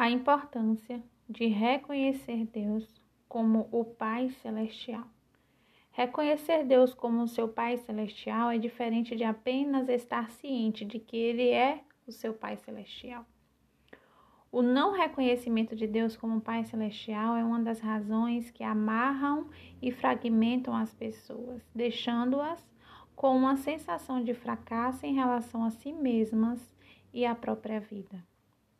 A importância de reconhecer Deus como o Pai Celestial. Reconhecer Deus como seu Pai Celestial é diferente de apenas estar ciente de que Ele é o seu Pai Celestial. O não reconhecimento de Deus como Pai Celestial é uma das razões que amarram e fragmentam as pessoas, deixando-as com uma sensação de fracasso em relação a si mesmas e à própria vida.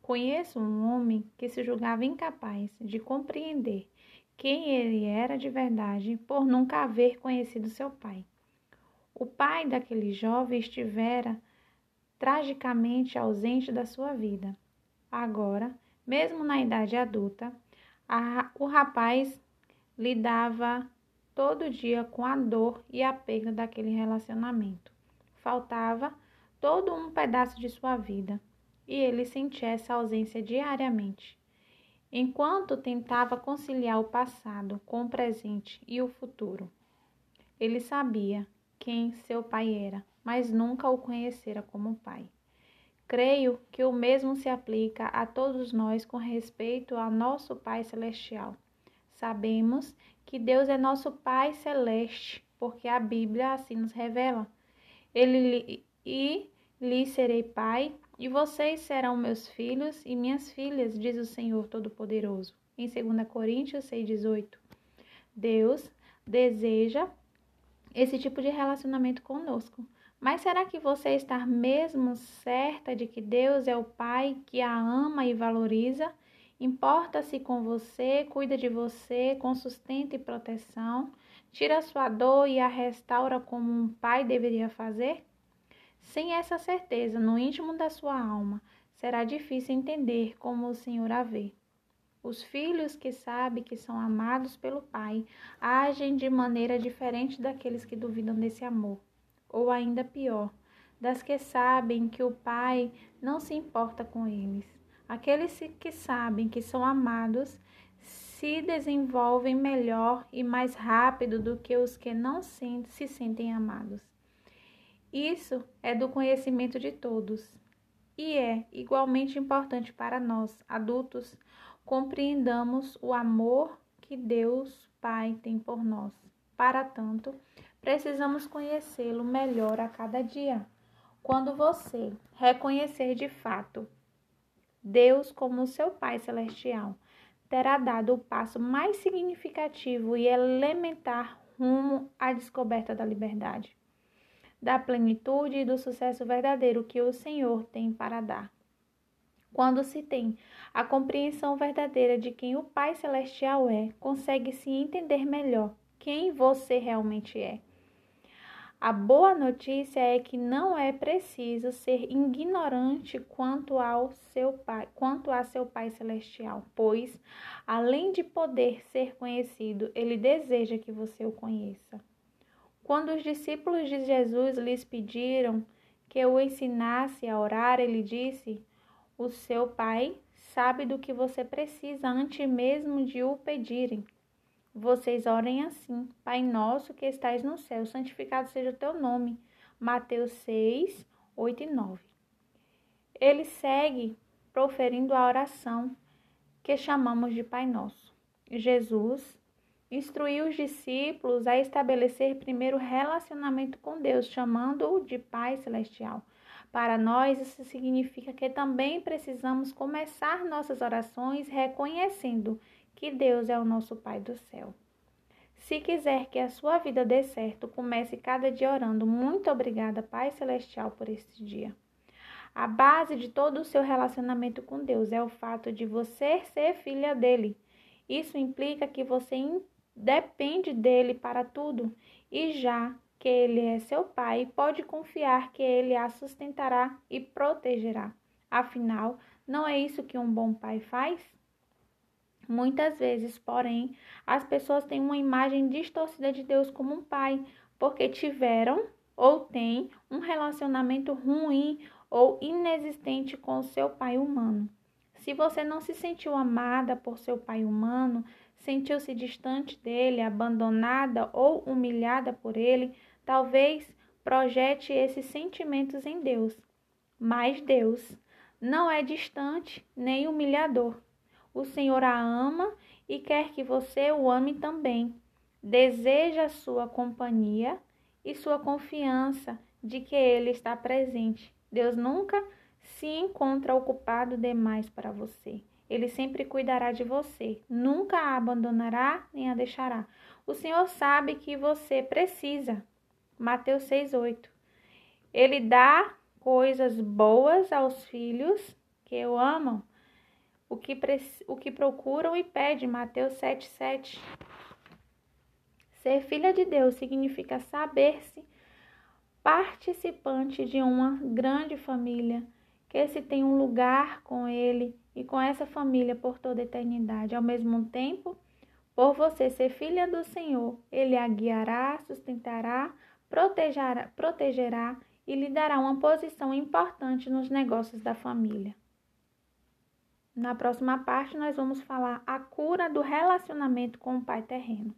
Conheço um homem que se julgava incapaz de compreender quem ele era de verdade por nunca haver conhecido seu pai. O pai daquele jovem estivera tragicamente ausente da sua vida. Agora, mesmo na idade adulta, a, o rapaz lidava todo dia com a dor e a perda daquele relacionamento. Faltava todo um pedaço de sua vida e ele sentia essa ausência diariamente. Enquanto tentava conciliar o passado com o presente e o futuro, ele sabia quem seu pai era, mas nunca o conhecera como pai. Creio que o mesmo se aplica a todos nós com respeito ao nosso Pai Celestial. Sabemos que Deus é nosso Pai Celeste, porque a Bíblia assim nos revela. Ele e lhe serei pai e vocês serão meus filhos e minhas filhas, diz o Senhor Todo-Poderoso. Em 2 Coríntios 6,18. Deus deseja esse tipo de relacionamento conosco. Mas será que você está mesmo certa de que Deus é o Pai que a ama e valoriza? Importa-se com você, cuida de você com sustento e proteção, tira sua dor e a restaura como um pai deveria fazer? Sem essa certeza no íntimo da sua alma, será difícil entender como o Senhor a vê. Os filhos que sabem que são amados pelo Pai agem de maneira diferente daqueles que duvidam desse amor, ou ainda pior, das que sabem que o Pai não se importa com eles. Aqueles que sabem que são amados se desenvolvem melhor e mais rápido do que os que não se sentem amados. Isso é do conhecimento de todos e é igualmente importante para nós, adultos, compreendamos o amor que Deus Pai tem por nós. Para tanto, precisamos conhecê-lo melhor a cada dia. Quando você reconhecer de fato Deus como seu Pai Celestial, terá dado o passo mais significativo e elementar rumo à descoberta da liberdade da plenitude e do sucesso verdadeiro que o Senhor tem para dar. Quando se tem a compreensão verdadeira de quem o Pai Celestial é, consegue-se entender melhor quem você realmente é. A boa notícia é que não é preciso ser ignorante quanto ao seu pai, quanto a seu Pai celestial, pois além de poder ser conhecido, ele deseja que você o conheça. Quando os discípulos de Jesus lhes pediram que o ensinasse a orar, ele disse: O seu Pai sabe do que você precisa antes mesmo de o pedirem. Vocês orem assim: Pai nosso que estais no céu, santificado seja o teu nome. Mateus 6, 8 e 9. Ele segue proferindo a oração que chamamos de Pai Nosso. Jesus instruiu os discípulos a estabelecer primeiro relacionamento com Deus, chamando-o de Pai Celestial. Para nós, isso significa que também precisamos começar nossas orações reconhecendo que Deus é o nosso Pai do céu. Se quiser que a sua vida dê certo, comece cada dia orando. Muito obrigada, Pai Celestial, por este dia. A base de todo o seu relacionamento com Deus é o fato de você ser filha dele. Isso implica que você depende dele para tudo, e já que ele é seu pai, pode confiar que ele a sustentará e protegerá. Afinal, não é isso que um bom pai faz? Muitas vezes, porém, as pessoas têm uma imagem distorcida de Deus como um pai, porque tiveram ou têm um relacionamento ruim ou inexistente com seu pai humano. Se você não se sentiu amada por seu pai humano, sentiu-se distante dele, abandonada ou humilhada por ele, talvez projete esses sentimentos em Deus. Mas Deus não é distante nem humilhador. O Senhor a ama e quer que você o ame também. Deseja sua companhia e sua confiança de que Ele está presente. Deus nunca se encontra ocupado demais para você. Ele sempre cuidará de você, nunca a abandonará nem a deixará. O Senhor sabe que você precisa. Mateus 6:8. Ele dá coisas boas aos filhos que o amam, o que, o que procuram e pedem. Mateus 7:7. Ser filha de Deus significa saber-se participante de uma grande família, que se tem um lugar com Ele e com essa família por toda a eternidade. Ao mesmo tempo, por você ser filha do Senhor, Ele a guiará, sustentará, protegerá, protegerá e lhe dará uma posição importante nos negócios da família. Na próxima parte, nós vamos falar a cura do relacionamento com o pai terreno.